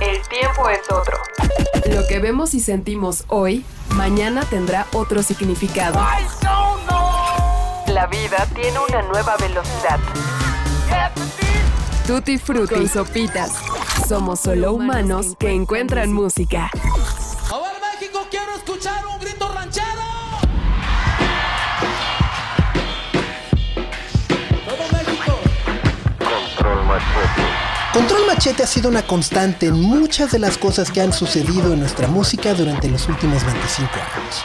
El tiempo es otro. Lo que vemos y sentimos hoy, mañana tendrá otro significado. La vida tiene una nueva velocidad. Tutti Frutti y Sopitas. Somos solo humanos que encuentran música. A ver, México, quiero escuchar un grito ranchero. Todo México. Control Machete ha sido una constante en muchas de las cosas que han sucedido en nuestra música durante los últimos 25 años.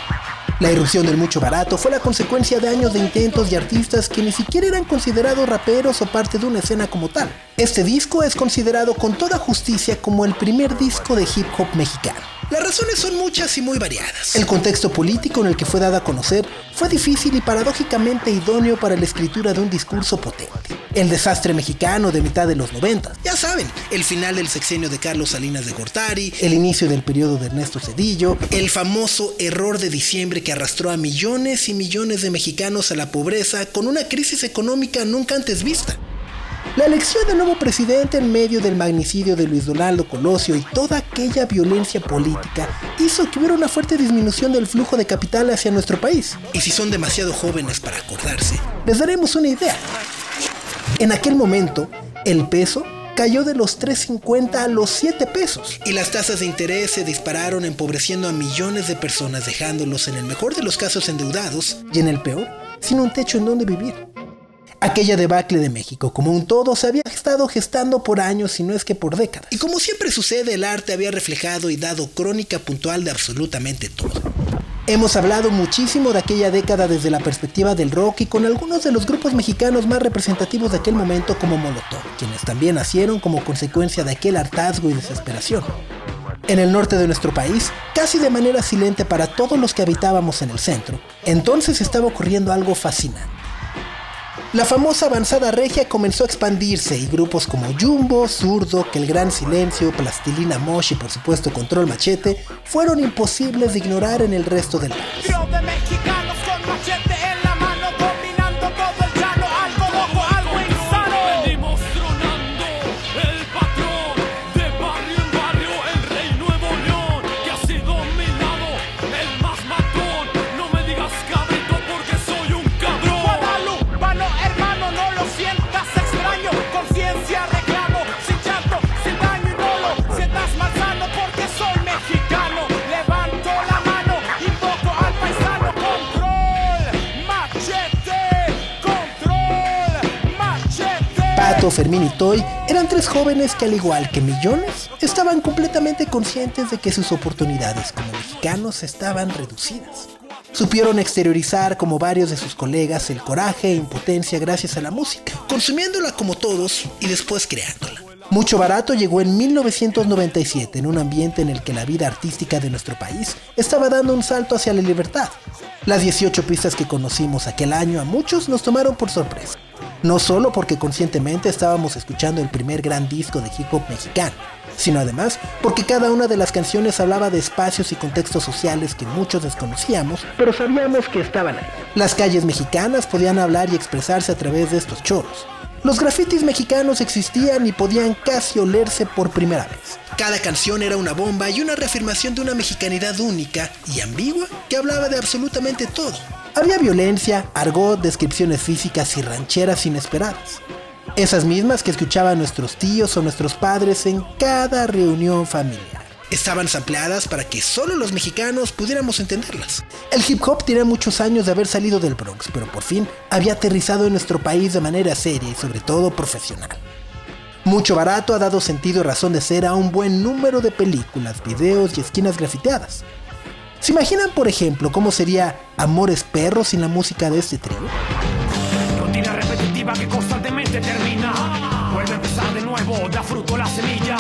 La irrupción del mucho barato fue la consecuencia de años de intentos de artistas que ni siquiera eran considerados raperos o parte de una escena como tal. Este disco es considerado con toda justicia como el primer disco de hip hop mexicano. Las razones son muchas y muy variadas. El contexto político en el que fue dado a conocer fue difícil y paradójicamente idóneo para la escritura de un discurso potente. El desastre mexicano de mitad de los 90. Ya saben, el final del sexenio de Carlos Salinas de Gortari, el inicio del periodo de Ernesto Cedillo, el famoso error de diciembre que arrastró a millones y millones de mexicanos a la pobreza con una crisis económica nunca antes vista. La elección del nuevo presidente en medio del magnicidio de Luis Donaldo Colosio y toda aquella violencia política hizo que hubiera una fuerte disminución del flujo de capital hacia nuestro país. Y si son demasiado jóvenes para acordarse, les daremos una idea. En aquel momento, el peso cayó de los 3.50 a los 7 pesos y las tasas de interés se dispararon empobreciendo a millones de personas dejándolos en el mejor de los casos endeudados y en el peor sin un techo en donde vivir. Aquella debacle de México como un todo se había estado gestando por años y no es que por décadas. Y como siempre sucede, el arte había reflejado y dado crónica puntual de absolutamente todo. Hemos hablado muchísimo de aquella década desde la perspectiva del rock y con algunos de los grupos mexicanos más representativos de aquel momento como Molotov, quienes también nacieron como consecuencia de aquel hartazgo y desesperación. En el norte de nuestro país, casi de manera silente para todos los que habitábamos en el centro, entonces estaba ocurriendo algo fascinante. La famosa avanzada regia comenzó a expandirse y grupos como Jumbo, Zurdo, Que el Gran Silencio, Plastilina Mosh y por supuesto Control Machete fueron imposibles de ignorar en el resto del país. Fermín y Toy eran tres jóvenes que al igual que millones, estaban completamente conscientes de que sus oportunidades como mexicanos estaban reducidas. Supieron exteriorizar como varios de sus colegas el coraje e impotencia gracias a la música, consumiéndola como todos y después creándola. Mucho Barato llegó en 1997 en un ambiente en el que la vida artística de nuestro país estaba dando un salto hacia la libertad. Las 18 pistas que conocimos aquel año a muchos nos tomaron por sorpresa. No solo porque conscientemente estábamos escuchando el primer gran disco de hip hop mexicano, sino además porque cada una de las canciones hablaba de espacios y contextos sociales que muchos desconocíamos, pero sabíamos que estaban ahí. Las calles mexicanas podían hablar y expresarse a través de estos choros. Los grafitis mexicanos existían y podían casi olerse por primera vez. Cada canción era una bomba y una reafirmación de una mexicanidad única y ambigua que hablaba de absolutamente todo. Había violencia, argot, descripciones físicas y rancheras inesperadas. Esas mismas que escuchaban nuestros tíos o nuestros padres en cada reunión familiar. Estaban sampleadas para que solo los mexicanos pudiéramos entenderlas. El hip hop tiene muchos años de haber salido del Bronx, pero por fin había aterrizado en nuestro país de manera seria y sobre todo profesional. Mucho barato ha dado sentido y razón de ser a un buen número de películas, videos y esquinas grafiteadas. ¿Se imaginan, por ejemplo, cómo sería Amores Perros sin la música de este trío? Rutina repetitiva que constantemente termina. Vuelve a empezar de nuevo, da fruto la semilla.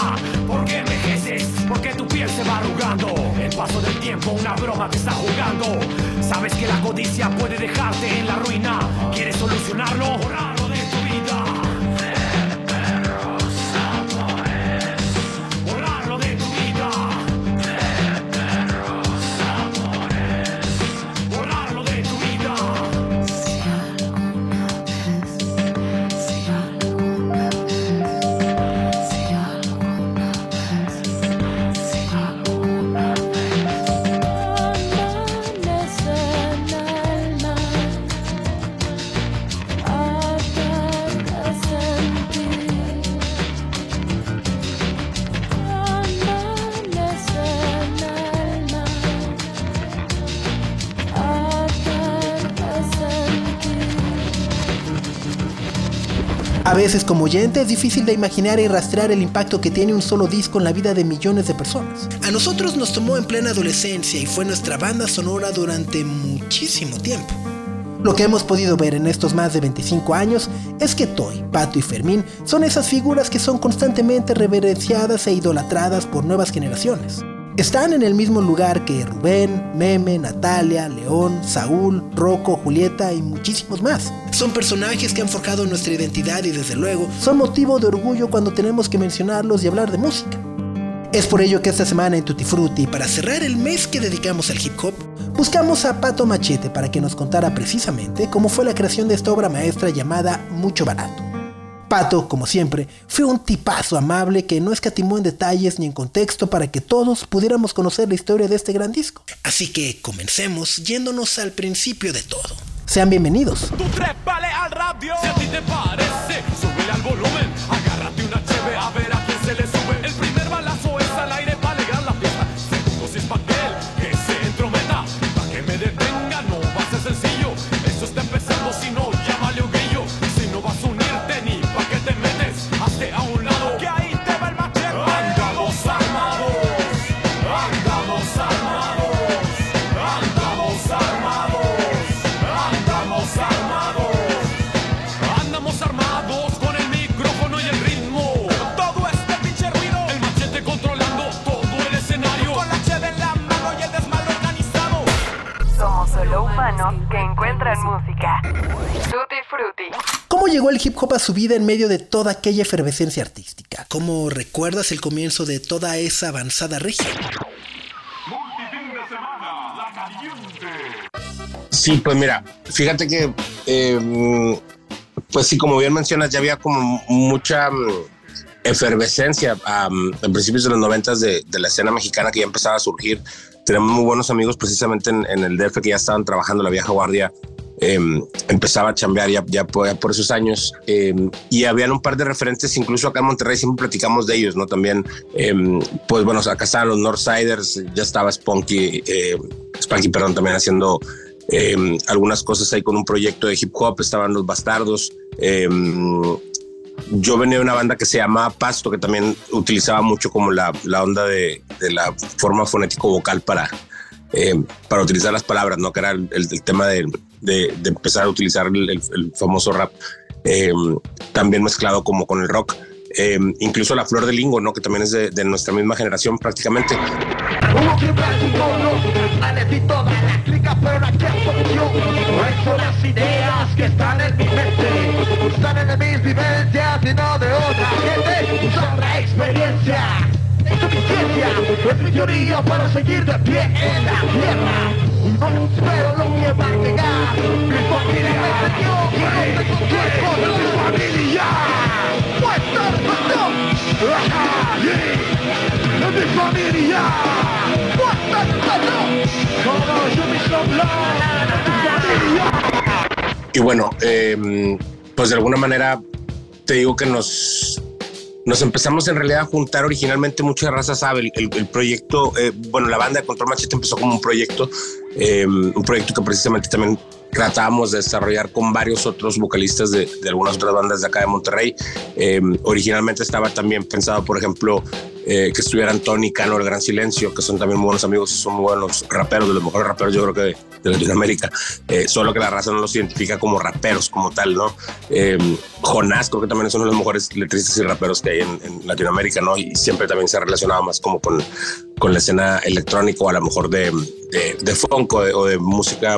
¿Por qué envejeces? Porque tu piel se va arrugando. El paso del tiempo, una broma te está jugando. Sabes que la codicia puede dejarte en la ruina. ¿Quieres solucionarlo? Veces como oyente es difícil de imaginar y rastrear el impacto que tiene un solo disco en la vida de millones de personas. A nosotros nos tomó en plena adolescencia y fue nuestra banda sonora durante muchísimo tiempo. Lo que hemos podido ver en estos más de 25 años es que Toy, Pato y Fermín son esas figuras que son constantemente reverenciadas e idolatradas por nuevas generaciones. Están en el mismo lugar que Rubén, Meme, Natalia, León, Saúl, Rocco, Julieta y muchísimos más. Son personajes que han forjado nuestra identidad y desde luego son motivo de orgullo cuando tenemos que mencionarlos y hablar de música. Es por ello que esta semana en Tutti Frutti, para cerrar el mes que dedicamos al hip hop, buscamos a Pato Machete para que nos contara precisamente cómo fue la creación de esta obra maestra llamada Mucho Barato. Pato, como siempre, fue un tipazo amable que no escatimó en detalles ni en contexto para que todos pudiéramos conocer la historia de este gran disco. Así que comencemos yéndonos al principio de todo. Sean bienvenidos. Al radio. Si a ti te parece, al volumen. Su vida en medio de toda aquella efervescencia artística? ¿Cómo recuerdas el comienzo de toda esa avanzada regia? Sí, pues mira, fíjate que, eh, pues sí, como bien mencionas, ya había como mucha mm, efervescencia am, a principios de los noventas de, la escena mexicana que ya empezaba a surgir. Tenemos muy buenos amigos precisamente en, en el DF que ya estaban trabajando la vieja guardia. Em, empezaba a chambear ya, ya, por, esos años em, y habían un par de referentes, incluso acá en Monterrey siempre platicamos de ellos, ¿no? También, em, pues bueno, acá estaban los Northsiders, ya estaba Spunky, eh, Spunky, perdón, también haciendo eh, algunas cosas ahí con un proyecto de hip hop, estaban los bastardos. eh, yo venía de una banda que se llamaba Pasto, que también utilizaba mucho como la, la onda de, de la forma fonético-vocal para, eh, para utilizar las palabras, ¿no? Que era el- el tema de, de- de empezar a utilizar el, el- famoso rap, eh, también mezclado como con el rock. Eh, incluso la flor de lingo, ¿no? Que también es de, de nuestra misma generación prácticamente. Experiencia, para seguir de pie en la tierra. Y bueno, eh, pues de alguna manera te digo que nos, nos empezamos en realidad a juntar originalmente, mucha raza sabe, el, el- proyecto, eh, bueno, la banda de Control Machete empezó como un proyecto, eh, un proyecto que precisamente también tratábamos de desarrollar con varios otros vocalistas de, algunas otras bandas de acá de Monterrey. Eh, originalmente estaba también pensado, por ejemplo, eh, que estuvieran Tony Cano, El Gran Silencio, que son también buenos amigos y son buenos raperos, de los mejores raperos yo creo que de, de Latinoamérica, eh, solo que la raza no los identifica como raperos como tal, ¿no? Eh, Jonás creo que también es uno de los mejores letristas y raperos que hay en, en Latinoamérica, ¿no? Y siempre también se ha relacionado más como con, con la escena electrónica o a lo mejor de, de, de funk o de, música,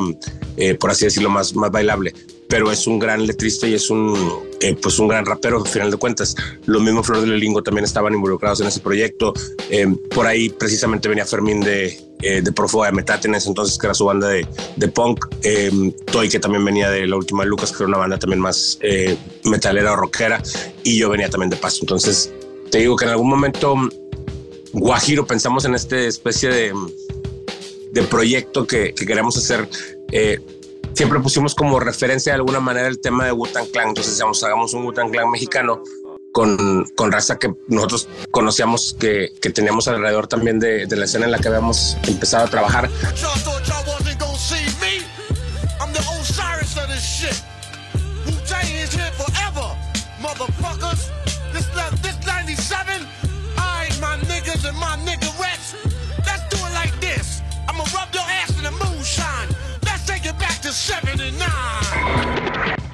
eh, por así decirlo, más, más bailable pero es un gran letrista y es un, eh, pues un gran rapero, al final de cuentas. Lo mismo Flor de Lelingo también estaban involucrados en ese proyecto. Eh, por ahí precisamente venía Fermín de, eh, de Prófuga de Metate en ese entonces, que era su banda de, de punk. Eh, Toy, que también venía de la última de Lucas, que era una banda también más eh, metalera o rockera. Y yo venía también de Paso. Entonces, te digo que en algún momento Guajiro pensamos en esta especie de, de proyecto que, que queremos hacer. Eh, siempre pusimos como referencia de alguna manera el tema de Wu-Tang Clan. Entonces decíamos, hagamos un Wu-Tang Clan mexicano con, con raza que nosotros conocíamos que, que teníamos alrededor también de, de la escena en la que habíamos empezado a trabajar.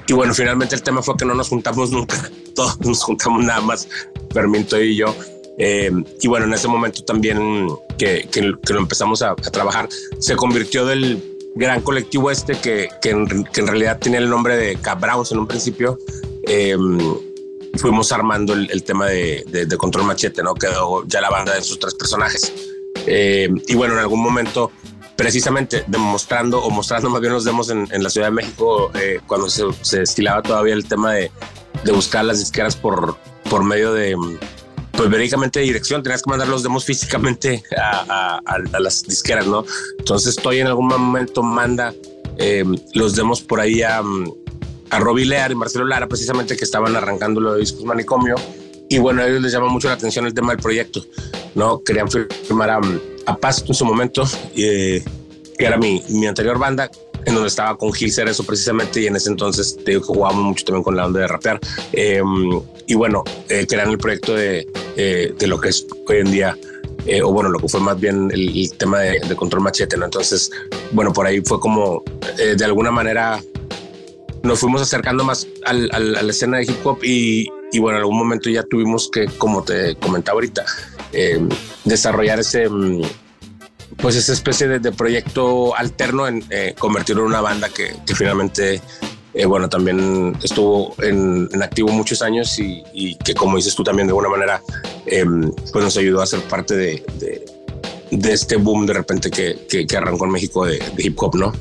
Y bueno, finalmente el tema fue que no nos juntamos nunca, todos nos juntamos nada más, Fermín, Toy y yo. Eh, y bueno, en ese momento también que, que, lo empezamos a, trabajar, se convirtió del gran colectivo este que, que, en, realidad tenía el nombre de Cabrowns en un principio. Eh, fuimos armando el, tema de, Control Machete, ¿no? Quedó ya la banda de sus tres personajes. Eh, y bueno, en algún momento precisamente demostrando o mostrando más bien los demos en, la Ciudad de México eh, cuando se, se, todavía el tema de, buscar las disqueras por, por medio de pues verídicamente dirección, tenías que mandar los demos físicamente a, las disqueras, ¿no? Entonces estoy en algún momento manda eh, los demos por ahí a, a Robbie Lear y Marcelo Lara, precisamente que estaban arrancando los discos Manicomio. Y bueno, a ellos les llama mucho la atención el tema del proyecto, ¿no? Querían firmar a, a Paz en su momento, eh, que era mi, mi, anterior banda, en donde estaba con Gil Cerezo precisamente, y en ese entonces te digo que jugábamos mucho también con la onda de rapear. Eh, y bueno, eh, eran el proyecto de, eh, de, lo que es hoy en día, eh, o bueno, lo que fue más bien el, el tema de, de, Control Machete, ¿no? Entonces, bueno, por ahí fue como eh, de alguna manera nos fuimos acercando más al, al, a la escena de hip hop y, y, bueno, en algún momento ya tuvimos que, como te comentaba ahorita, eh, desarrollar ese, pues esa especie de, proyecto alterno en eh, convertirlo en una banda que, finalmente, eh, bueno, también estuvo en, en, activo muchos años y, que como dices tú también de alguna manera, em, pues nos ayudó a ser parte de, de, este boom de repente que, que, que arrancó en México de, de hip hop, ¿no?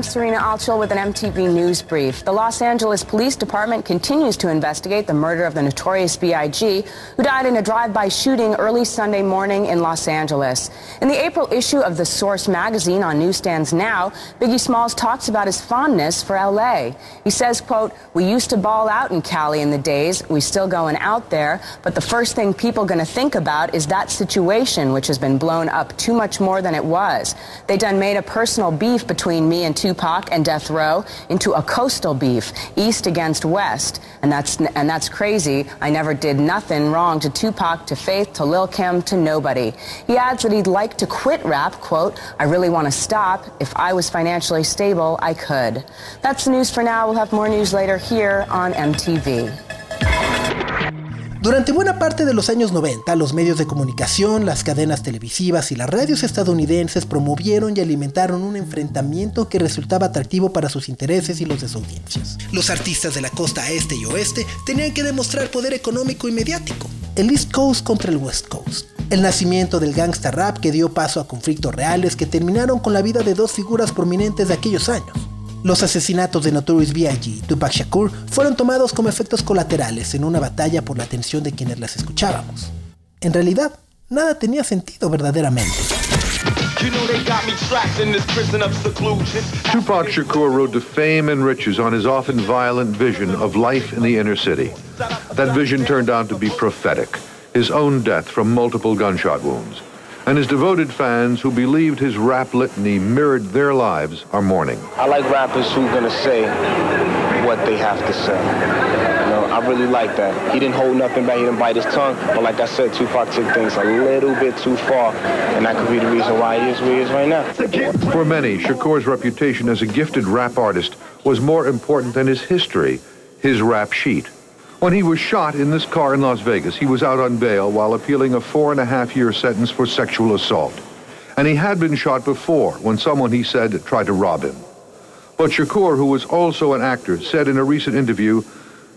I'm Serena Altschul with an MTV News Brief. The Los Angeles Police Department continues to investigate the murder of the notorious B.I.G., who died in a drive-by shooting early Sunday morning in Los Angeles. In the April issue of The Source magazine on newsstands now, Biggie Smalls talks about his fondness for L.A. He says, quote, we used to ball out in Cali in the days, we still going out there, but the first thing people gonna think about is that situation, which has been blown up too much more than it was. They done made a personal beef between me and Tupac and Death Row into a coastal beef, East against West. And that's, and that's crazy. I never did nothing wrong to Tupac, to Faith, to Lil Kim, to nobody. He adds that he'd like to quit rap, quote, I really want to stop. If I was financially stable, I could. That's the news for now. We'll have more news later here on MTV. Durante buena parte de los años 90, los medios de comunicación, las cadenas televisivas y las radios estadounidenses promovieron y alimentaron un enfrentamiento que resultaba atractivo para sus intereses y los de sus audiencias. Los artistas de la costa este y oeste tenían que demostrar poder económico y mediático. El East Coast contra el West Coast. El nacimiento del gangsta rap que dio paso a conflictos reales que terminaron con la vida de dos figuras prominentes de aquellos años. Los asesinatos de Notorious B.I.G. y Tupac Shakur fueron tomados como efectos colaterales en una batalla por la atención de quienes las escuchábamos. En realidad, nada tenía sentido verdaderamente. You know they got me trapped in this prison of seclusion. Tupac Shakur rode to fame and riches on his often violent vision of life in the inner city. That vision turned out to be prophetic. His own death from multiple gunshot wounds. And his devoted fans who believed his rap litany mirrored their lives are mourning. I like rappers who are gonna say what they have to say. You know, I really like that. He didn't hold nothing back. He didn't bite his tongue. But like I said, Tupac took things a little bit too far, and that could be the reason why he is where he is right now. For many, Shakur's reputation as a gifted rap artist was more important than his history, his rap sheet. When he was shot in this car in Las Vegas, he was out on bail while appealing a four and a half year sentence for sexual assault. And he had been shot before when someone, he said, tried to rob him. But Shakur, who was also an actor, said in a recent interview,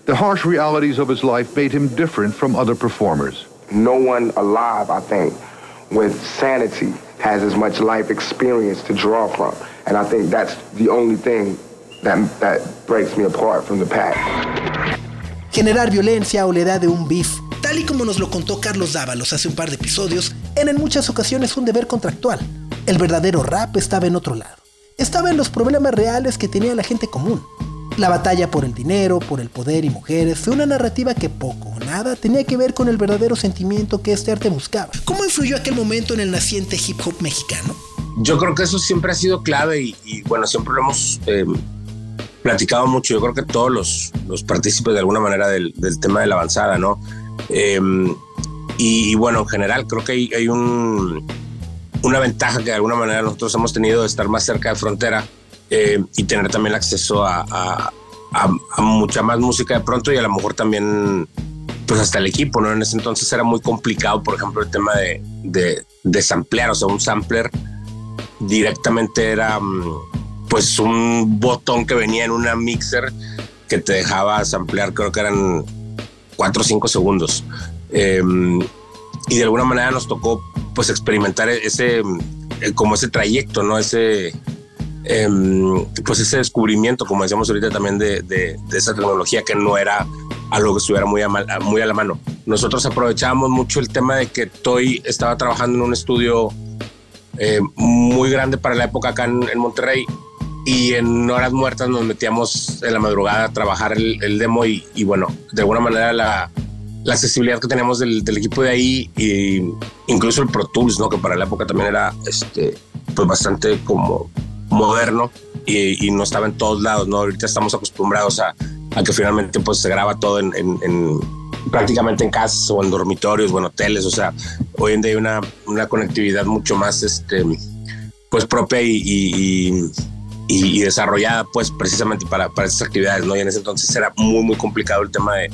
the harsh realities of his life made him different from other performers. No one alive, I think, with sanity has as much life experience to draw from. And I think that's the only thing that, that breaks me apart from the pack. Generar violencia o la edad de un beef, tal y como nos lo contó Carlos Dávalos hace un par de episodios, era en muchas ocasiones un deber contractual. El verdadero rap estaba en otro lado. Estaba en los problemas reales que tenía la gente común. La batalla por el dinero, por el poder y mujeres fue una narrativa que poco o nada tenía que ver con el verdadero sentimiento que este arte buscaba. ¿Cómo influyó aquel momento en el naciente hip hop mexicano? Yo creo que eso siempre ha sido clave y, bueno, siempre lo hemos eh, platicado mucho. Yo creo que todos los, los partícipes de alguna manera del, del tema de la avanzada, ¿no? Eh, y, y, bueno, en general creo que hay, hay un, una ventaja que de alguna manera nosotros hemos tenido de estar más cerca de frontera eh, y tener también acceso a, a, a, a, mucha más música de pronto y a lo mejor también pues hasta el equipo, ¿no? En ese entonces era muy complicado, por ejemplo, el tema de, de, de samplear, o sea, un sampler directamente era pues un botón que venía en una mixer que te dejaba samplear, creo que eran cuatro o cinco segundos. Eh, y de alguna manera nos tocó pues experimentar ese, como ese trayecto, ¿no? Ese, eh, pues ese descubrimiento, como decíamos ahorita también, de, de, de, esa tecnología que no era algo que estuviera muy a, muy a la mano. Nosotros aprovechábamos mucho el tema de que Toy estaba trabajando en un estudio eh, muy grande para la época acá en, en, Monterrey y en horas muertas nos metíamos en la madrugada a trabajar el, demo y, bueno, de alguna manera la, la accesibilidad que teníamos del, equipo de ahí e incluso el Pro Tools, ¿no? que para la época también era este, pues bastante como moderno y, no estaba en todos lados, ¿no? Ahorita estamos acostumbrados a, a que finalmente pues se graba todo en, en, en, prácticamente en casas o en dormitorios o en hoteles, o sea, hoy en día hay una, una conectividad mucho más este, pues propia y, desarrollada pues precisamente para, para estas actividades, ¿no? Y en ese entonces era muy, muy complicado el tema de,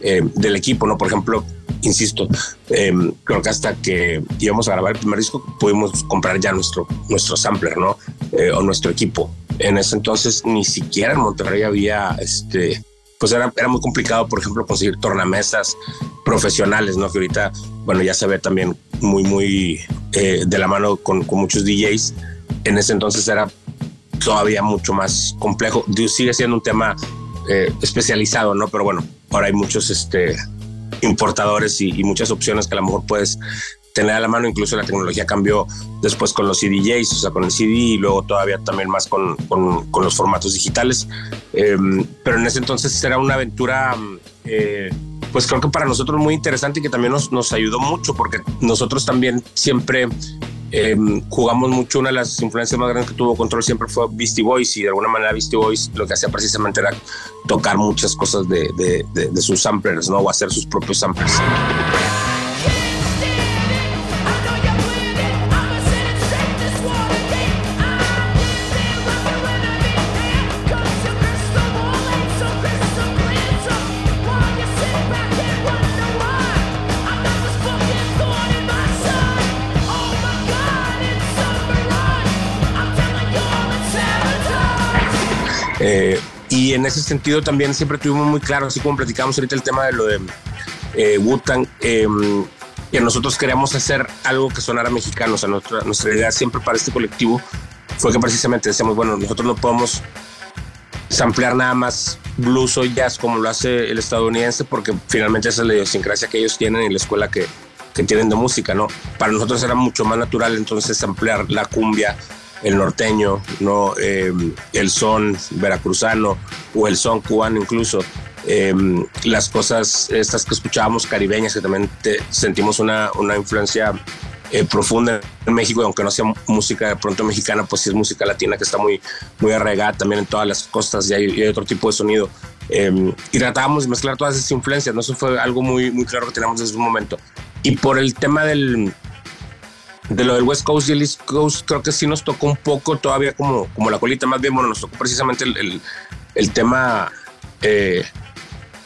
eh, del equipo, ¿no? Por ejemplo, insisto, eh, creo que hasta que íbamos a grabar el primer disco pudimos comprar ya nuestro, nuestro sampler, ¿no? Eh, o nuestro equipo. En ese entonces ni siquiera en Monterrey había, este, pues era, era muy complicado, por ejemplo, conseguir tornamesas profesionales, ¿no? Que ahorita, bueno, ya se ve también muy, muy eh, de la mano con, con, muchos DJs. En ese entonces era todavía mucho más complejo. Sigue siendo un tema eh, especializado, ¿no? Pero bueno, ahora hay muchos este, importadores y, y, muchas opciones que a lo mejor puedes tener a la mano. Incluso la tecnología cambió después con los CDJs, o sea, con el CD y luego todavía también más con, con, los formatos digitales. Eh, pero en ese entonces era una aventura, eh, pues creo que para nosotros muy interesante y que también nos, nos ayudó mucho porque nosotros también siempre eh, jugamos mucho. Una de las influencias más grandes que tuvo Control siempre fue Beastie Boys y de alguna manera Beastie Boys lo que hacía precisamente era tocar muchas cosas de, de, sus samplers, ¿no? O hacer sus propios samplers. En ese sentido también siempre tuvimos muy claro, así como platicamos ahorita el tema de lo de eh, Wu-Tang, eh, que nosotros queríamos hacer algo que sonara mexicano. O sea, nuestra, nuestra idea siempre para este colectivo fue que precisamente decíamos, bueno, nosotros no podemos samplear nada más blues o jazz como lo hace el estadounidense, porque finalmente esa es la idiosincrasia que ellos tienen en la escuela que, que tienen de música, ¿no? Para nosotros era mucho más natural entonces ampliar la cumbia, el norteño, ¿no? Eh, el son veracruzano o el son cubano incluso. Eh, las cosas estas que escuchábamos caribeñas, que también sentimos una, una influencia eh, profunda en México, y aunque no sea música de pronto mexicana, pues sí es música latina que está muy, muy arraigada también en todas las costas y hay, hay otro tipo de sonido. Eh, y tratábamos de mezclar todas esas influencias, ¿no? Eso fue algo muy, muy claro que teníamos desde un momento. Y por el tema del, de lo del West Coast y el East Coast, creo que sí nos tocó un poco todavía como, como la colita, más bien, bueno, nos tocó precisamente el, el, tema, eh,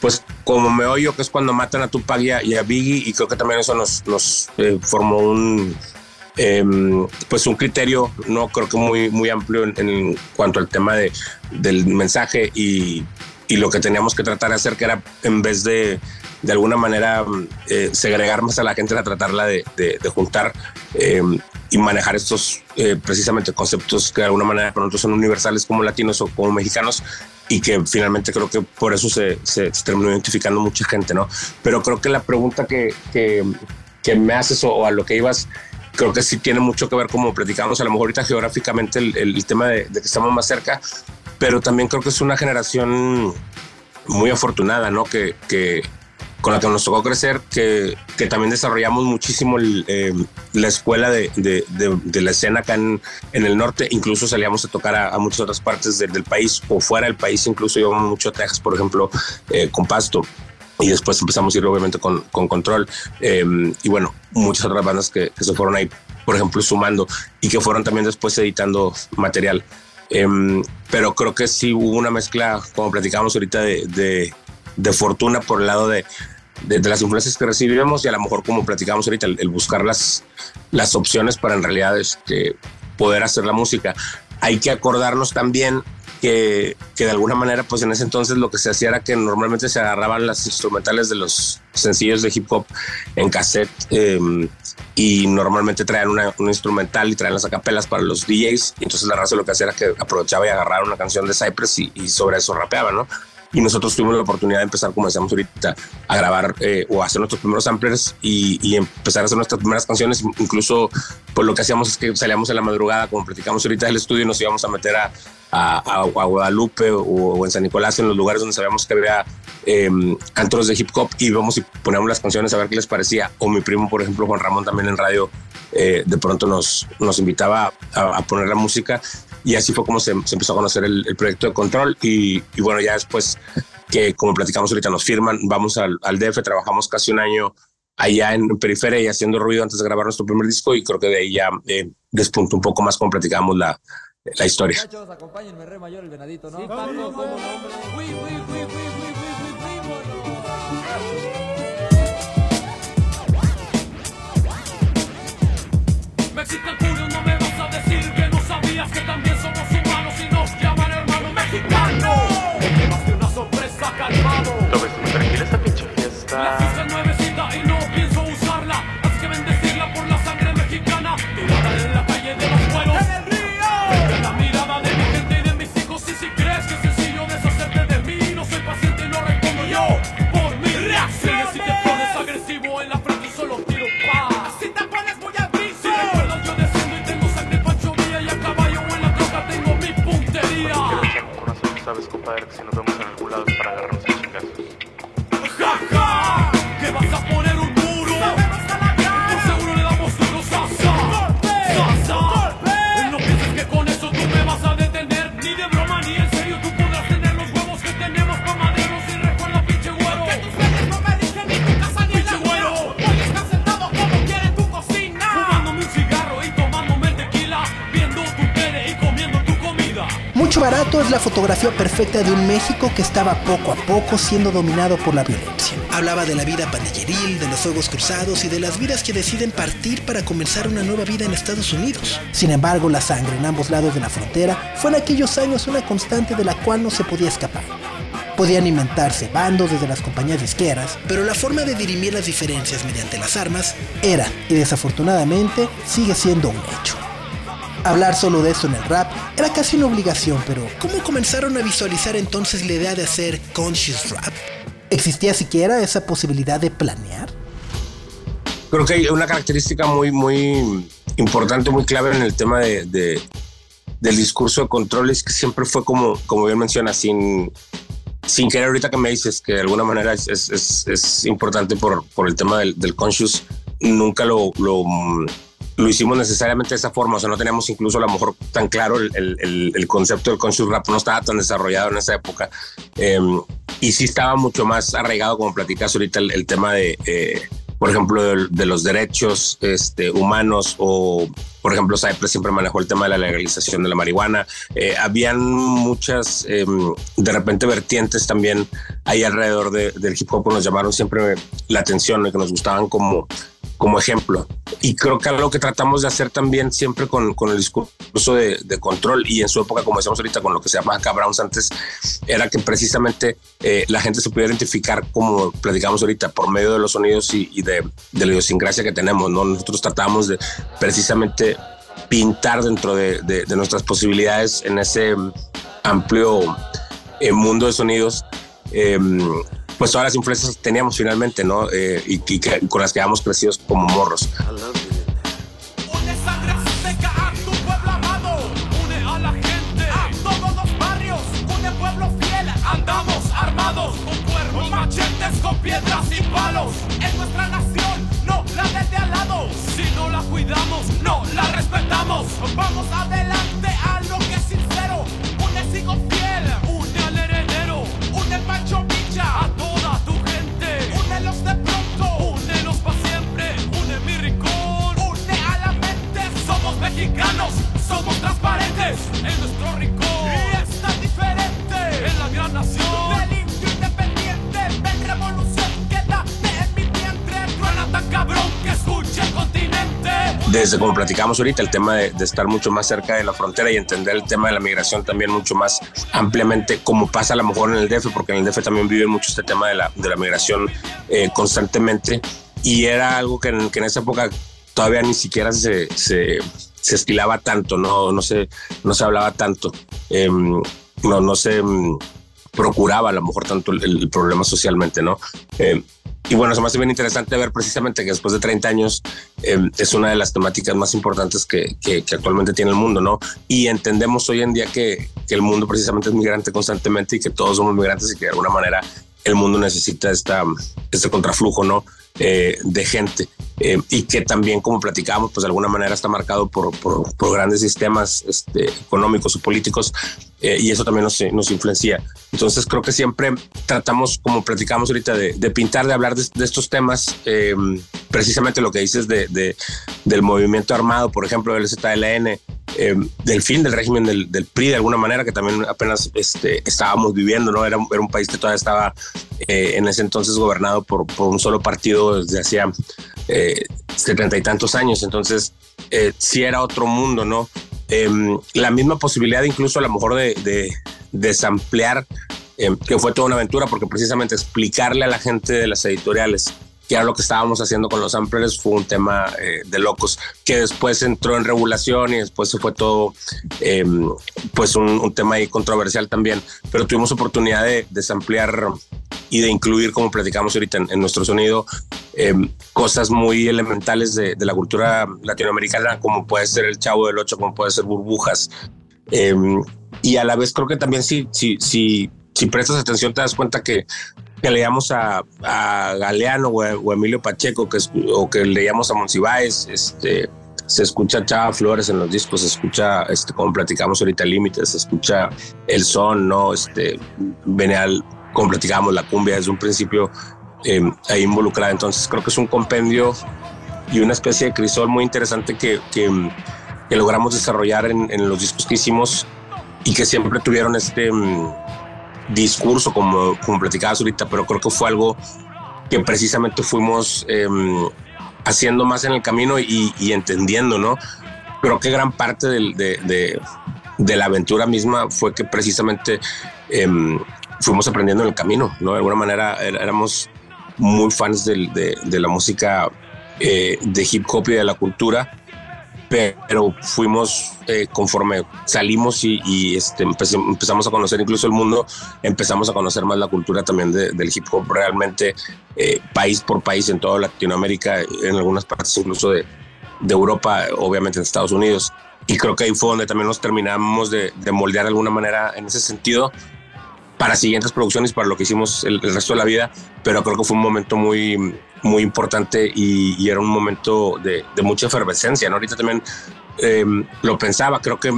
pues como me oyo, que es cuando matan a Tupac y a, Biggie, y creo que también eso nos, eh, formó un, eh, pues un criterio, no creo que muy, muy amplio en, en cuanto al tema de, del mensaje y, y lo que teníamos que tratar de hacer, que era en vez de de alguna manera eh, segregar más a la gente, a tratarla de, juntar eh, y manejar estos eh, precisamente conceptos que de alguna manera para nosotros son universales como latinos o como mexicanos y que finalmente creo que por eso se, se, se terminó identificando mucha gente, ¿no? Pero creo que la pregunta que, me haces o, a lo que ibas, creo que sí tiene mucho que ver como platicamos a lo mejor ahorita geográficamente el, el tema de, que estamos más cerca, pero también creo que es una generación muy afortunada, ¿no? Que, con la que nos tocó crecer, que, que también desarrollamos muchísimo el, eh, la escuela de, de, de, de, la escena acá en, en, el norte, incluso salíamos a tocar a, a muchas otras partes de, del país o fuera del país, incluso íbamos mucho a Texas, por ejemplo, eh, con Pasto. Y después empezamos a ir obviamente con, con Control. Eh, y bueno, muchas otras bandas que, que, se fueron ahí, por ejemplo, sumando y que fueron también después editando material. pero creo que sí hubo una mezcla, como platicábamos ahorita, de, de fortuna por el lado de, de, las influencias que recibimos y a lo mejor como platicamos ahorita, el, buscar las, las opciones para en realidad este, poder hacer la música. Hay que acordarnos también que, que, de alguna manera, pues en ese entonces lo que se hacía era que normalmente se agarraban las instrumentales de los sencillos de hip hop en cassette eh, y normalmente traían una, una, instrumental y traían las acapelas para los DJs. Entonces la raza lo que hacía era que aprovechaba y agarraba una canción de Cypress y, y sobre eso rapeaba, ¿no? Y nosotros tuvimos la oportunidad de empezar, como decíamos ahorita, a grabar eh, o hacer nuestros primeros samplers y, y, empezar a hacer nuestras primeras canciones. Incluso, pues lo que hacíamos es que salíamos en la madrugada, como platicamos ahorita del estudio, y nos íbamos a meter a, a, a, a Guadalupe o, o, en San Nicolás, en los lugares donde sabíamos que había eh, antros de hip hop y íbamos y poníamos las canciones a ver qué les parecía. O mi primo, por ejemplo, Juan Ramón, también en radio, eh, de pronto nos, nos invitaba a, a poner la música y así fue como se, se empezó a conocer el, el, proyecto de control y, y, bueno, ya después que como platicamos ahorita nos firman, vamos al, al DF, trabajamos casi un año allá en periferia y haciendo ruido antes de grabar nuestro primer disco y creo que de ahí ya eh, despuntó un poco más como platicamos la, la historia. Muchachos, acompáñenme, re mayor el venadito, ¿no? Sí, Paco, ¿cómo no, hombre? Fotografía perfecta de un México que estaba poco a poco siendo dominado por la violencia. Hablaba de la vida pandilleril, de los fuegos cruzados y de las vidas que deciden partir para comenzar una nueva vida en Estados Unidos. Sin embargo, la sangre en ambos lados de la frontera fue en aquellos años una constante de la cual no se podía escapar. Podían inventarse bandos desde las compañías disqueras, pero la forma de dirimir las diferencias mediante las armas era, y desafortunadamente, sigue siendo un hecho. Hablar solo de eso en el rap era casi una obligación, pero ¿cómo comenzaron a visualizar entonces la idea de hacer conscious rap? ¿Existía siquiera esa posibilidad de planear? Creo que hay una característica muy, muy importante, muy clave en el tema de, de del discurso de control es que siempre fue como, como bien menciona, sin, sin querer ahorita que me dices que de alguna manera es, es, es, es importante por, por el tema del, del conscious, nunca lo, lo lo hicimos necesariamente de esa forma, o sea, no teníamos incluso a lo mejor tan claro el, el, el concepto del conscious rap, no estaba tan desarrollado en esa época. Eh, y sí estaba mucho más arraigado, como platicas ahorita, el, tema de, eh, por ejemplo, de, los derechos este, humanos o, por ejemplo, Cypress siempre manejó el tema de la legalización de la marihuana. Eh, habían muchas, eh, de repente, vertientes también ahí alrededor de, del hip hop nos llamaron siempre la atención y que nos gustaban como como ejemplo. Y creo que algo que tratamos de hacer también siempre con, con el discurso de, de, control y en su época, como decíamos ahorita, con lo que se llama acá Browns antes, era que precisamente eh, la gente se pudiera identificar, como platicamos ahorita, por medio de los sonidos y, y de, de, la idiosincrasia que tenemos. ¿no? Nosotros tratamos de precisamente pintar dentro de, de, de nuestras posibilidades en ese amplio eh, mundo de sonidos. Eh, pues todas las influencias teníamos finalmente, ¿no? Eh, y, con las que habíamos crecido como morros. A a a con piedras y palos. Es nuestra nación, no la al lado. Si no la cuidamos, no la respetamos. Vamos adelante Desde como platicamos ahorita, el tema de, estar mucho más cerca de la frontera y entender el tema de la migración también mucho más ampliamente, como pasa a lo mejor en el DF, porque en el DF también vive mucho este tema de la, de la migración eh, constantemente. Y era algo que en, que en esa época todavía ni siquiera se, se, se, tanto, no, no, se, no se hablaba tanto, eh, no, no se um, procuraba a lo mejor tanto el, problema socialmente, ¿no? Eh, y bueno, se me hace bien interesante ver precisamente que después de 30 años eh, es una de las temáticas más importantes que, actualmente tiene el mundo, ¿no? Y entendemos hoy en día que, que, el mundo precisamente es migrante constantemente y que todos somos migrantes y que de alguna manera el mundo necesita esta, este contraflujo, ¿no? Eh, de gente eh, y que también, como platicábamos, pues de alguna manera está marcado por, por, por grandes sistemas este, económicos o políticos eh, y eso también nos, nos, influencia. Entonces creo que siempre tratamos, como platicamos ahorita, de, de pintar, de hablar de, de estos temas, eh, precisamente lo que dices de, de, del movimiento armado, por ejemplo, del ZLN, eh, del fin del régimen del, del, PRI, de alguna manera, que también apenas este, estábamos viviendo, ¿no? Era, era, un país que todavía estaba eh, en ese entonces gobernado por, por, un solo partido desde hacía setenta y tantos años, entonces sí era otro mundo, ¿no? Eh, la misma posibilidad incluso a lo mejor de, de desamplear, eh, que fue toda una aventura, porque precisamente explicarle a la gente de las editoriales que era lo que estábamos haciendo con los samplers fue un tema eh, de locos, que después entró en regulación y después se fue todo, eh, pues un, un, tema ahí controversial también, pero tuvimos oportunidad de desampliar y de incluir, como platicamos ahorita en, en nuestro sonido, eh, cosas muy elementales de, de, la cultura latinoamericana, como puede ser el Chavo del Ocho, como puede ser Burbujas. Eh, y a la vez creo que también si, si, si, si prestas atención te das cuenta que, que leíamos a, a Galeano o, Emilio Pacheco que, o que leíamos a Monsiváis, este, se escucha Chava Flores en los discos, se escucha, este, como platicamos ahorita, Límites, se escucha el son, ¿no? Este, Beneal, como platicamos, la cumbia desde un principio eh, ahí involucrada. Entonces creo que es un compendio y una especie de crisol muy interesante que, que, logramos desarrollar en, los discos que hicimos y que siempre tuvieron este um, discurso, como, como platicabas ahorita, pero creo que fue algo que precisamente fuimos eh, haciendo más en el camino y, y, entendiendo, ¿no? Creo que gran parte de, de, la aventura misma fue que precisamente eh, fuimos aprendiendo en el camino, ¿no? De alguna manera éramos muy fans de la música eh, de hip hop y de la cultura, pero fuimos eh, conforme salimos y, y este, empezamos a conocer incluso el mundo, empezamos a conocer más la cultura también de, del hip hop realmente eh, país por país en toda Latinoamérica, en algunas partes incluso de, de, Europa, obviamente en Estados Unidos. Y creo que ahí fue donde también nos terminamos de, de moldear de alguna manera en ese sentido para siguientes producciones, para lo que hicimos el, el resto de la vida, pero creo que fue un momento muy, muy importante y, y era un momento de, de, mucha efervescencia. ¿no? Ahorita también eh, lo pensaba, creo que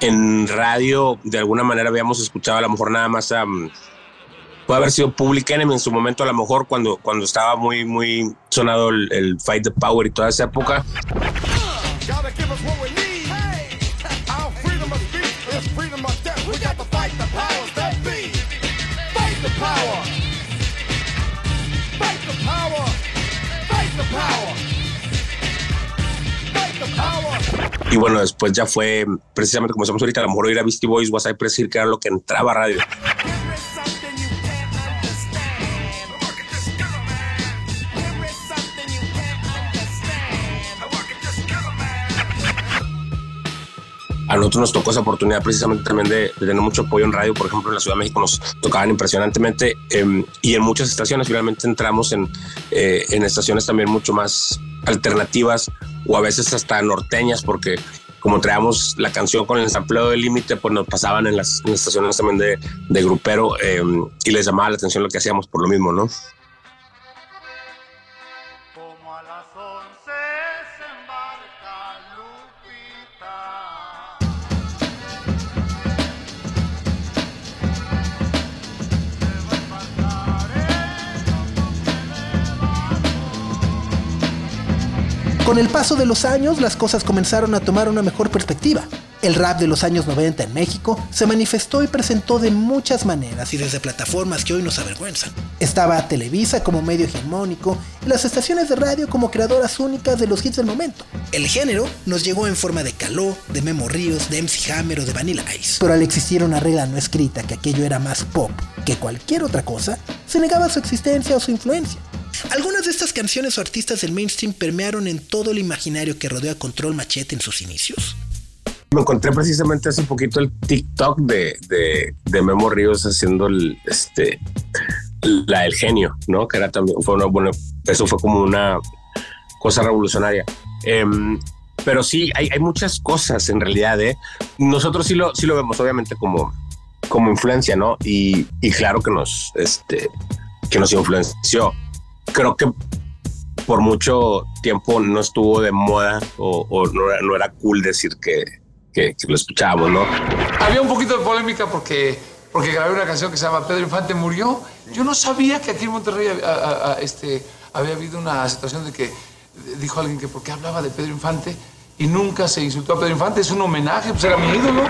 en radio de alguna manera habíamos escuchado a lo mejor nada más a... Um, puede haber sido Public Enemy en su momento, a lo mejor cuando, cuando estaba muy, muy sonado el, el Fight the Power y toda esa época. Y bueno, después ya fue precisamente como estamos ahorita, a lo mejor ir a Beastie Boys, WhatsApp, decir que era lo que entraba a radio. A nosotros nos tocó esa oportunidad precisamente también de, tener mucho apoyo en radio. Por ejemplo, en la Ciudad de México nos tocaban impresionantemente eh, y en muchas estaciones finalmente entramos en, eh, en estaciones también mucho más alternativas o a veces hasta norteñas porque como traíamos la canción con el sampleo del límite, pues nos pasaban en las, estaciones también de, de grupero eh, y les llamaba la atención lo que hacíamos por lo mismo, ¿no? Con el paso de los años, las cosas comenzaron a tomar una mejor perspectiva. El rap de los años 90 en México se manifestó y presentó de muchas maneras y desde plataformas que hoy nos avergüenzan. Estaba Televisa como medio hegemónico y las estaciones de radio como creadoras únicas de los hits del momento. El género nos llegó en forma de Caló, de Memo Ríos, de MC Hammer o de Vanilla Ice. Pero al existir una regla no escrita que aquello era más pop que cualquier otra cosa, se negaba su existencia o su influencia. Algunas de estas canciones o artistas del mainstream permearon en todo el imaginario que rodeó a Control Machete en sus inicios. Me encontré precisamente hace un poquito el TikTok de, de, Memo Ríos haciendo el, este, la del genio, ¿no? Que era también, fue una buena, eso fue como una cosa revolucionaria. Eh, pero sí, hay, hay, muchas cosas en realidad, ¿eh? Nosotros sí lo, sí lo vemos, obviamente, como, como influencia, ¿no? Y, y claro que nos, este, que nos influenció creo que por mucho tiempo no estuvo de moda o, no, era, cool decir que, que, lo escuchábamos, ¿no? Había un poquito de polémica porque, porque grabé una canción que se llama Pedro Infante murió. Yo no sabía que aquí en Monterrey este, había habido una situación de que dijo alguien que por qué hablaba de Pedro Infante y nunca se insultó a Pedro Infante. Es un homenaje, pues era mi ídolo.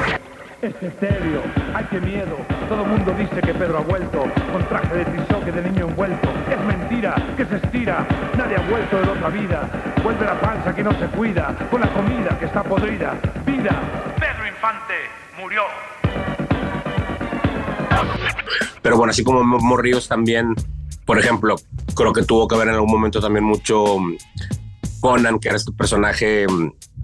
Es estéreo, ay qué miedo. Todo el mundo dice que Pedro ha vuelto con traje de tizoque de niño envuelto. Es mentira, que se estira. Nadie ha vuelto de otra vida. Vuelve la panza que no se cuida, con la comida que está podrida. Vida, Pedro Infante murió. Pero bueno, así como Morríos también, por ejemplo, creo que tuvo que ver en algún momento también mucho Conan, que era este personaje,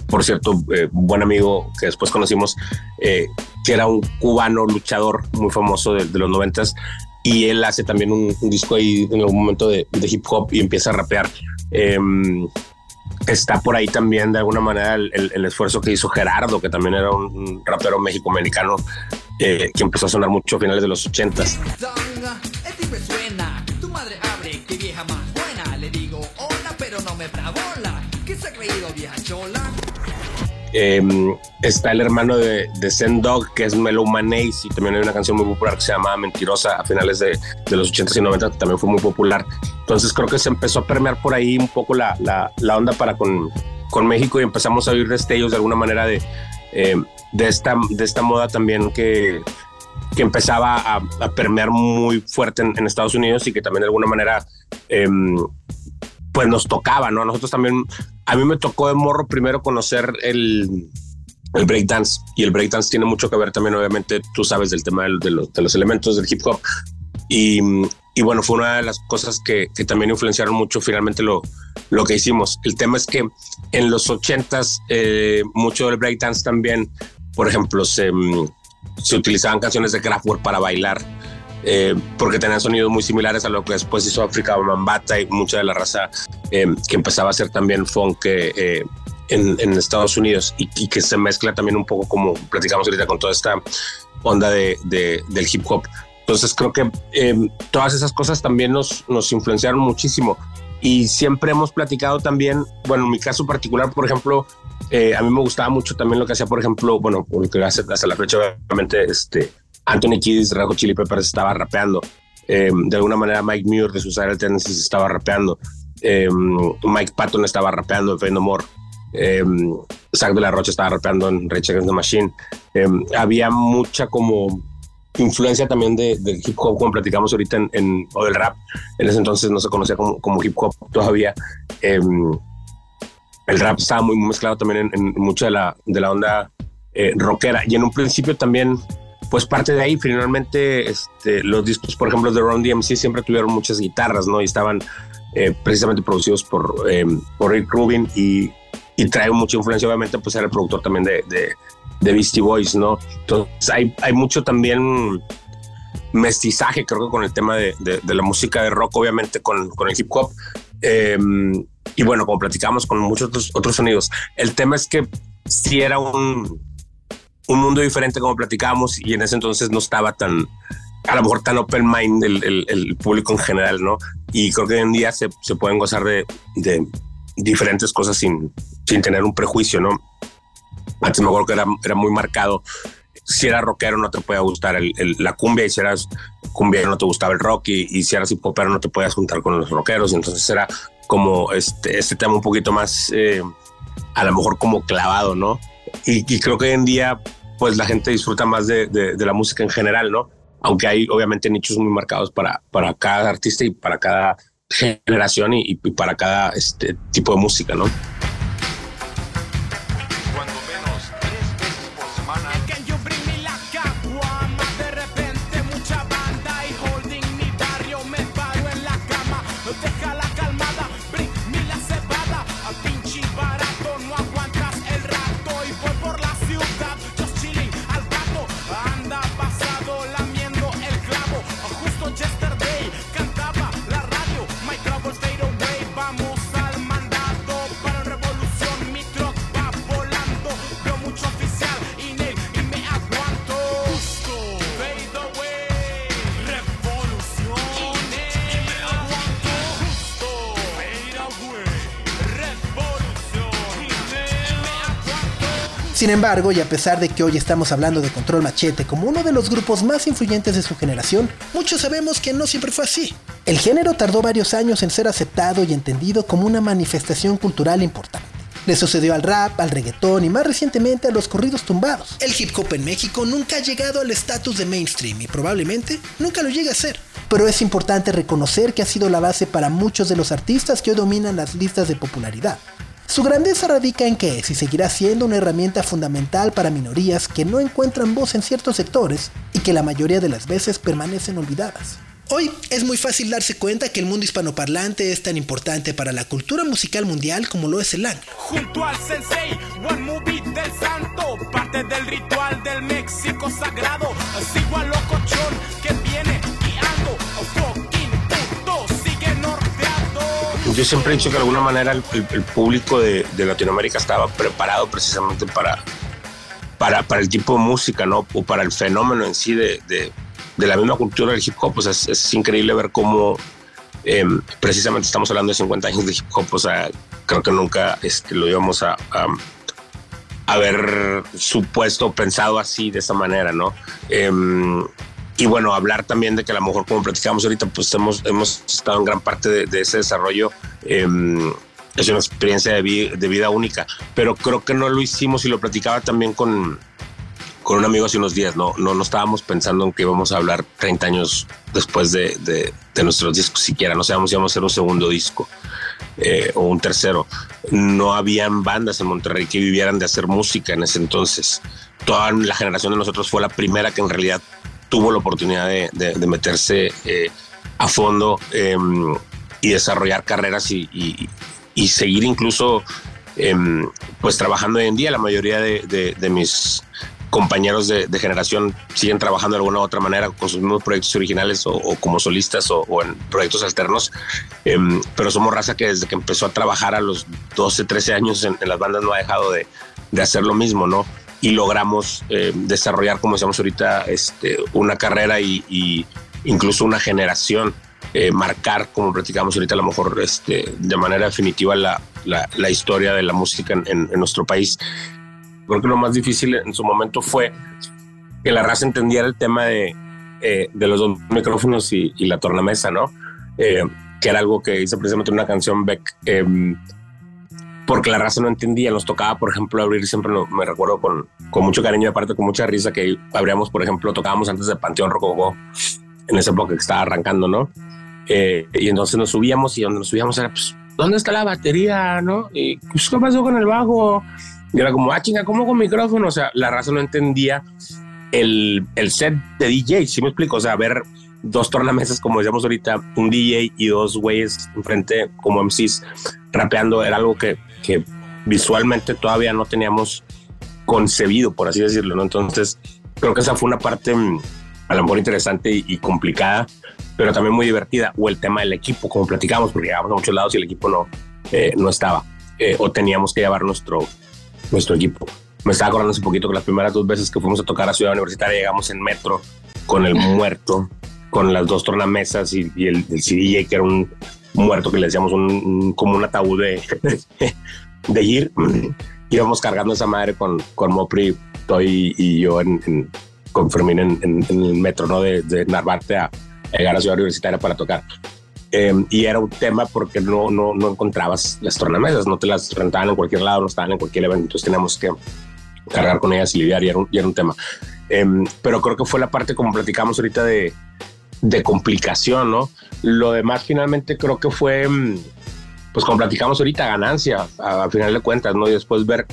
por cierto, eh, un buen amigo que después conocimos, eh, que era un cubano luchador muy famoso de, de los noventas, y él hace también un, un, disco ahí en algún momento de, de hip hop y empieza a rapear. Eh, está por ahí también de alguna manera el, el, el, esfuerzo que hizo Gerardo, que también era un rapero mexico-americano eh, que empezó a sonar mucho a finales de los ochentas. Que vieja más buena. Le digo hola, pero no me. ¿Qué se ha creído, vieja chola? Eh, está el hermano de, de Zen Dog, que es Melo Manéis, y también hay una canción muy popular que se llama Mentirosa a finales de, de los 80s y 90 que también fue muy popular. Entonces creo que se empezó a permear por ahí un poco la, la, onda para con, con, México y empezamos a oír destellos de alguna manera de, eh, de, esta, de esta moda también que, que empezaba a, permear muy fuerte en, Estados Unidos y que también de alguna manera eh, pues nos tocaba, ¿no? A nosotros también, a mí me tocó de morro primero conocer el, el breakdance y el breakdance tiene mucho que ver también, obviamente, tú sabes del tema de, de, los, de los, elementos del hip hop y, y, bueno, fue una de las cosas que, que, también influenciaron mucho finalmente lo, lo que hicimos. El tema es que en los ochentas, eh, mucho del breakdance también, por ejemplo, se, se utilizaban canciones de Kraftwerk para bailar eh, porque tenían sonidos muy similares a lo que después hizo África Mambata y mucha de la raza eh, que empezaba a hacer también funk eh, en, en Estados Unidos y, y, que se mezcla también un poco como platicamos ahorita con toda esta onda de, de del hip hop. Entonces creo que eh, todas esas cosas también nos, nos influenciaron muchísimo y siempre hemos platicado también, bueno, en mi caso particular, por ejemplo, eh, a mí me gustaba mucho también lo que hacía, por ejemplo, bueno, lo que hace hasta la fecha, obviamente, este, Anthony Kiddis, Rajo Chili Peppers estaba rapeando. Eh, de alguna manera Mike Muir de Suicidal Tendencies estaba rapeando. Eh, Mike Patton estaba rapeando en Fade No More. Eh, Zach de la Rocha estaba rapeando en Rage Against the Machine. Había mucha como influencia también de, del hip hop, como platicamos ahorita en, en, o del rap. En ese entonces no se conocía como, como hip hop todavía. El rap estaba muy mezclado también en, mucha de la, de la onda rockera. Y en un principio también, pues parte de ahí, finalmente, este, los discos, por ejemplo, de Ron DMC siempre tuvieron muchas guitarras, ¿no? Y estaban eh, precisamente producidos por, eh, por Rick Rubin y, trae mucha influencia, obviamente, pues era el productor también de, de, Beastie Boys, ¿no? Entonces hay, hay mucho también mestizaje, creo que con el tema de, de, la música de rock, obviamente con, con el hip hop. Eh, y bueno, como platicamos con muchos otros sonidos, el tema es que si era un, un mundo diferente como platicábamos y en ese entonces no estaba tan, a lo mejor tan open mind el, el, el público en general, ¿no? Y creo que hoy en día se, se pueden gozar de, de, diferentes cosas sin, sin tener un prejuicio, ¿no? Antes me acuerdo que era, era muy marcado. Si eras rockero no te podía gustar el, la cumbia y si eras cumbia no te gustaba el rock y, y si eras hip hopero no te podías juntar con los rockeros. Entonces era como este, este tema un poquito más, eh, a lo mejor como clavado, ¿no? Y, creo que hoy en día, pues la gente disfruta más de, la música en general, ¿no? Aunque hay obviamente nichos muy marcados para, para cada artista y para cada generación y, y para cada este, tipo de música, ¿no? Sin embargo, y a pesar de que hoy estamos hablando de Control Machete como uno de los grupos más influyentes de su generación, muchos sabemos que no siempre fue así. El género tardó varios años en ser aceptado y entendido como una manifestación cultural importante. Le sucedió al rap, al reggaetón y más recientemente a los corridos tumbados. El hip hop en México nunca ha llegado al estatus de mainstream y probablemente nunca lo llegue a ser. Pero es importante reconocer que ha sido la base para muchos de los artistas que hoy dominan las listas de popularidad. Su grandeza radica en que y seguirá siendo una herramienta fundamental para minorías que no encuentran voz en ciertos sectores y que la mayoría de las veces permanecen olvidadas. Hoy es muy fácil darse cuenta que el mundo hispanoparlante es tan importante para la cultura musical mundial como lo es el anglo. Junto al sensei, movie del santo, parte del ritual del México sagrado, Yo siempre he dicho que de alguna manera el, público de, de, Latinoamérica estaba preparado precisamente para, para, para el tipo de música, ¿no? O para el fenómeno en sí de, de la misma cultura del hip hop, pues es, es increíble ver cómo eh, precisamente estamos hablando de 50 años de hip hop, o sea, creo que nunca este, lo íbamos a, a, haber supuesto, pensado así, de esa manera, ¿no? Eh, y bueno, hablar también de que a lo mejor, como platicamos ahorita, pues hemos, hemos estado en gran parte de, ese desarrollo. Eh, es una experiencia de, vi de vida única, pero creo que no lo hicimos y lo platicaba también con, con un amigo hace unos días, no, no, estábamos pensando en que íbamos a hablar 30 años después de, de, de nuestros discos siquiera, no sabíamos si íbamos a hacer un segundo disco eh, o un tercero. No habían bandas en Monterrey que vivieran de hacer música en ese entonces. Toda la generación de nosotros fue la primera que en realidad tuvo la oportunidad de, meterse eh, a fondo eh, y desarrollar carreras y, seguir incluso pues trabajando hoy en día. La mayoría de, mis compañeros de, generación siguen trabajando de alguna u otra manera con sus mismos proyectos originales o, como solistas o, en proyectos alternos. Eh, pero somos raza que desde que empezó a trabajar a los 12, 13 años en, las bandas no ha dejado de, de, hacer lo mismo, ¿no? Y logramos eh, desarrollar, como decíamos ahorita, este, una carrera y, y incluso una generación. Eh, marcar, como platicamos ahorita, a lo mejor este, de manera definitiva la, la, la historia de la música en, en, en nuestro país creo que lo más difícil en su momento fue que la raza entendiera el tema de, eh, de los dos micrófonos y, y la tornamesa, ¿no? Eh, que era algo que hice precisamente en una canción Beck, eh, porque la raza no entendía. Nos tocaba, por ejemplo, abrir siempre, me recuerdo con, con mucho cariño y aparte con mucha risa que abríamos, por ejemplo, tocábamos antes de Panteón Rococó, en esa época que estaba arrancando, ¿no? Eh, y entonces nos subíamos y donde nos subíamos era, pues, ¿dónde está la batería, no? Y, pues, ¿qué pasó con el bajo? Y era como, ah, chinga, ¿cómo con micrófono? O sea, la raza no entendía el, el set de DJ, ¿sí me explico? O sea, ver dos tornamesas, como decíamos ahorita, un DJ y dos güeyes enfrente como MCs rapeando, era algo que, que visualmente todavía no teníamos concebido, por así decirlo, ¿no? Entonces, creo que esa fue una parte mm, a lo mejor interesante y, y complicada, pero también muy divertida. O el tema del equipo, como platicamos, porque llegamos a muchos lados y el equipo no, eh, no estaba. Eh, o teníamos que llevar nuestro, nuestro equipo. Me estaba acordando hace poquito que las primeras dos veces que fuimos a tocar a Ciudad Universitaria llegamos en metro con el muerto, con las dos tornamesas y, y el, el CDJ, que era un muerto que le decíamos un, un, como un ataúd de, de ir. Íbamos cargando esa madre con, con Mopri, Toy y yo en, en, con Fermín en, en, en, el metro ¿no? de, de Narvarte a llegar a Ciudad Universitaria para tocar. Eh, y era un tema porque no, no, no encontrabas las tornamesas, no te las rentaban en cualquier lado, no estaban en cualquier evento, entonces teníamos que cargar con ellas y lidiar y era un, y era un tema. Eh, pero creo que fue la parte, como platicamos ahorita, de, de complicación, ¿no? Lo demás finalmente creo que fue, mm, pues como platicamos ahorita, ganancia, a, a final de cuentas, ¿no? Y después ver,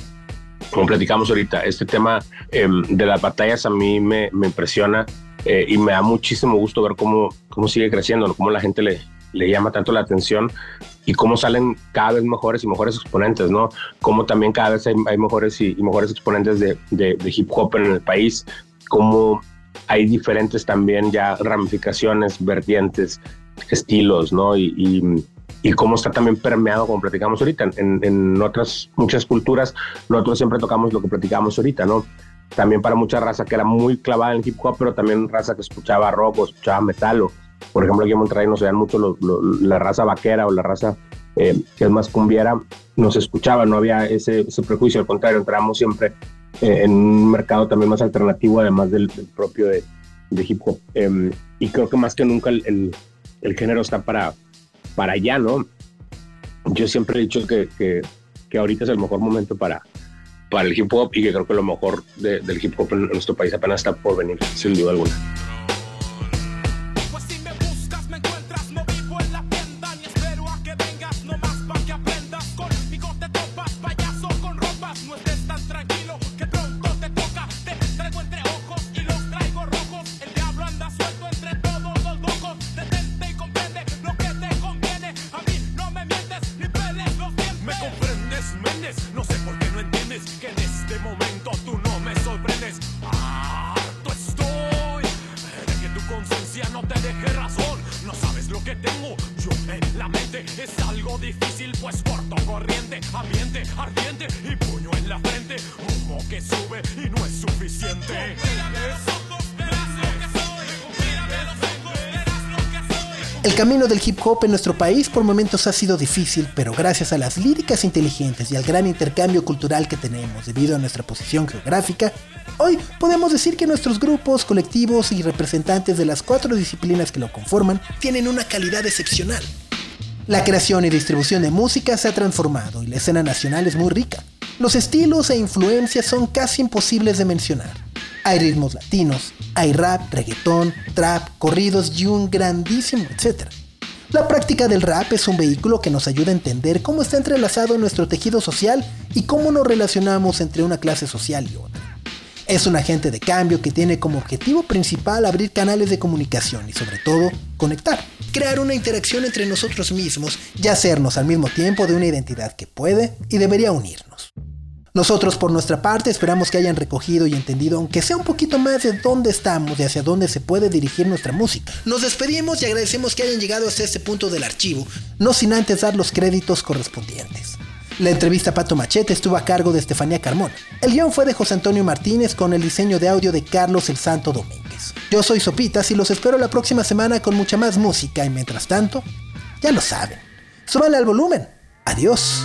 como platicamos ahorita, este tema eh, de las batallas a mí me, me impresiona eh, y me da muchísimo gusto ver cómo, cómo sigue creciendo, ¿no? cómo la gente le, le llama tanto la atención y cómo salen cada vez mejores y mejores exponentes, ¿no? Cómo también cada vez hay, mejores y, mejores exponentes de, de, hip hop en el país, cómo hay diferentes también ya ramificaciones, vertientes, estilos, ¿no? Y, y, y cómo está también permeado, como platicamos ahorita, en, en otras muchas culturas, nosotros siempre tocamos lo que platicamos ahorita, ¿no? También para mucha raza que era muy clavada en hip hop, pero también raza que escuchaba rock o escuchaba metal o, por ejemplo, aquí en Monterrey no se vean mucho lo, lo, la raza vaquera o la raza eh, que es más cumbiera, no se escuchaba, no había ese, ese prejuicio, al contrario, entramos siempre eh, en un mercado también más alternativo, además del, propio de, de, hip hop. Eh, y creo que más que nunca el, el, género está para, para allá, ¿no? Yo siempre he dicho que, que, que ahorita es el mejor momento para, para el hip hop y que creo que lo mejor de, del hip hop en nuestro país apenas está por venir, sin duda alguna. Del hip hop en nuestro país por momentos ha sido difícil, pero gracias a las líricas inteligentes y al gran intercambio cultural que tenemos debido a nuestra posición geográfica, hoy podemos decir que nuestros grupos, colectivos y representantes de las cuatro disciplinas que lo conforman tienen una calidad excepcional. La creación y distribución de música se ha transformado y la escena nacional es muy rica. Los estilos e influencias son casi imposibles de mencionar. Hay ritmos latinos, hay rap, reggaetón, trap, corridos y un grandísimo etcétera. La práctica del rap es un vehículo que nos ayuda a entender cómo está entrelazado nuestro tejido social y cómo nos relacionamos entre una clase social y otra. Es un agente de cambio que tiene como objetivo principal abrir canales de comunicación y sobre todo conectar, crear una interacción entre nosotros mismos y hacernos al mismo tiempo de una identidad que puede y debería unirnos. Nosotros por nuestra parte esperamos que hayan recogido y entendido, aunque sea un poquito más de dónde estamos y hacia dónde se puede dirigir nuestra música. Nos despedimos y agradecemos que hayan llegado hasta este punto del archivo, no sin antes dar los créditos correspondientes. La entrevista a Pato Machete estuvo a cargo de Estefanía Carmona. El guion fue de José Antonio Martínez con el diseño de audio de Carlos el Santo Domínguez. Yo soy Sopitas y los espero la próxima semana con mucha más música y mientras tanto, ya lo saben. Súbanle al volumen. Adiós.